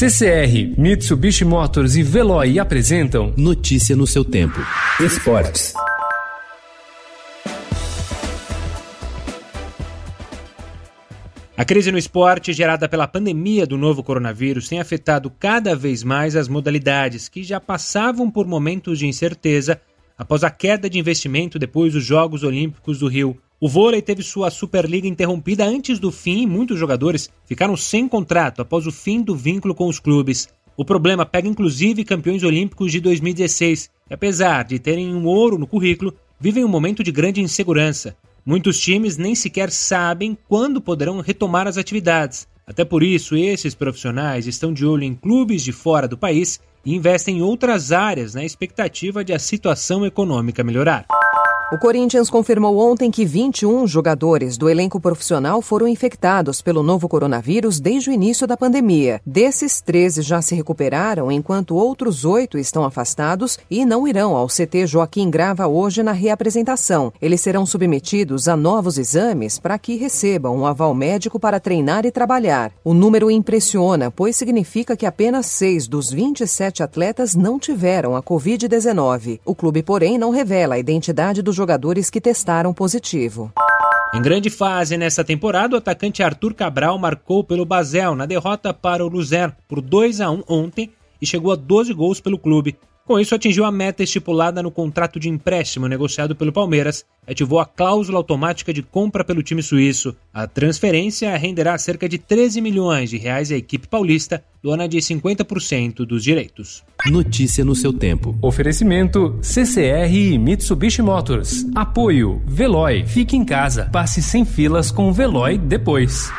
CCR, Mitsubishi Motors e Veloy apresentam Notícia no seu tempo. Esportes. A crise no esporte gerada pela pandemia do novo coronavírus tem afetado cada vez mais as modalidades que já passavam por momentos de incerteza após a queda de investimento depois dos Jogos Olímpicos do Rio. O vôlei teve sua Superliga interrompida antes do fim e muitos jogadores ficaram sem contrato após o fim do vínculo com os clubes. O problema pega inclusive campeões olímpicos de 2016, que apesar de terem um ouro no currículo, vivem um momento de grande insegurança. Muitos times nem sequer sabem quando poderão retomar as atividades. Até por isso, esses profissionais estão de olho em clubes de fora do país e investem em outras áreas na expectativa de a situação econômica melhorar. O Corinthians confirmou ontem que 21 jogadores do elenco profissional foram infectados pelo novo coronavírus desde o início da pandemia. Desses, 13 já se recuperaram, enquanto outros oito estão afastados e não irão ao CT Joaquim Grava hoje na reapresentação. Eles serão submetidos a novos exames para que recebam um aval médico para treinar e trabalhar. O número impressiona, pois significa que apenas seis dos 27 atletas não tiveram a Covid-19. O clube, porém, não revela a identidade dos jogadores que testaram positivo. Em grande fase nesta temporada, o atacante Arthur Cabral marcou pelo Basel na derrota para o Luzern por 2 a 1 ontem e chegou a 12 gols pelo clube. Com isso, atingiu a meta estipulada no contrato de empréstimo negociado pelo Palmeiras e ativou a cláusula automática de compra pelo time suíço. A transferência renderá cerca de 13 milhões de reais à equipe paulista, dona de 50% dos direitos. Notícia no seu tempo. Oferecimento CCR e Mitsubishi Motors. Apoio Veloy. Fique em casa. Passe sem filas com o Veloy depois.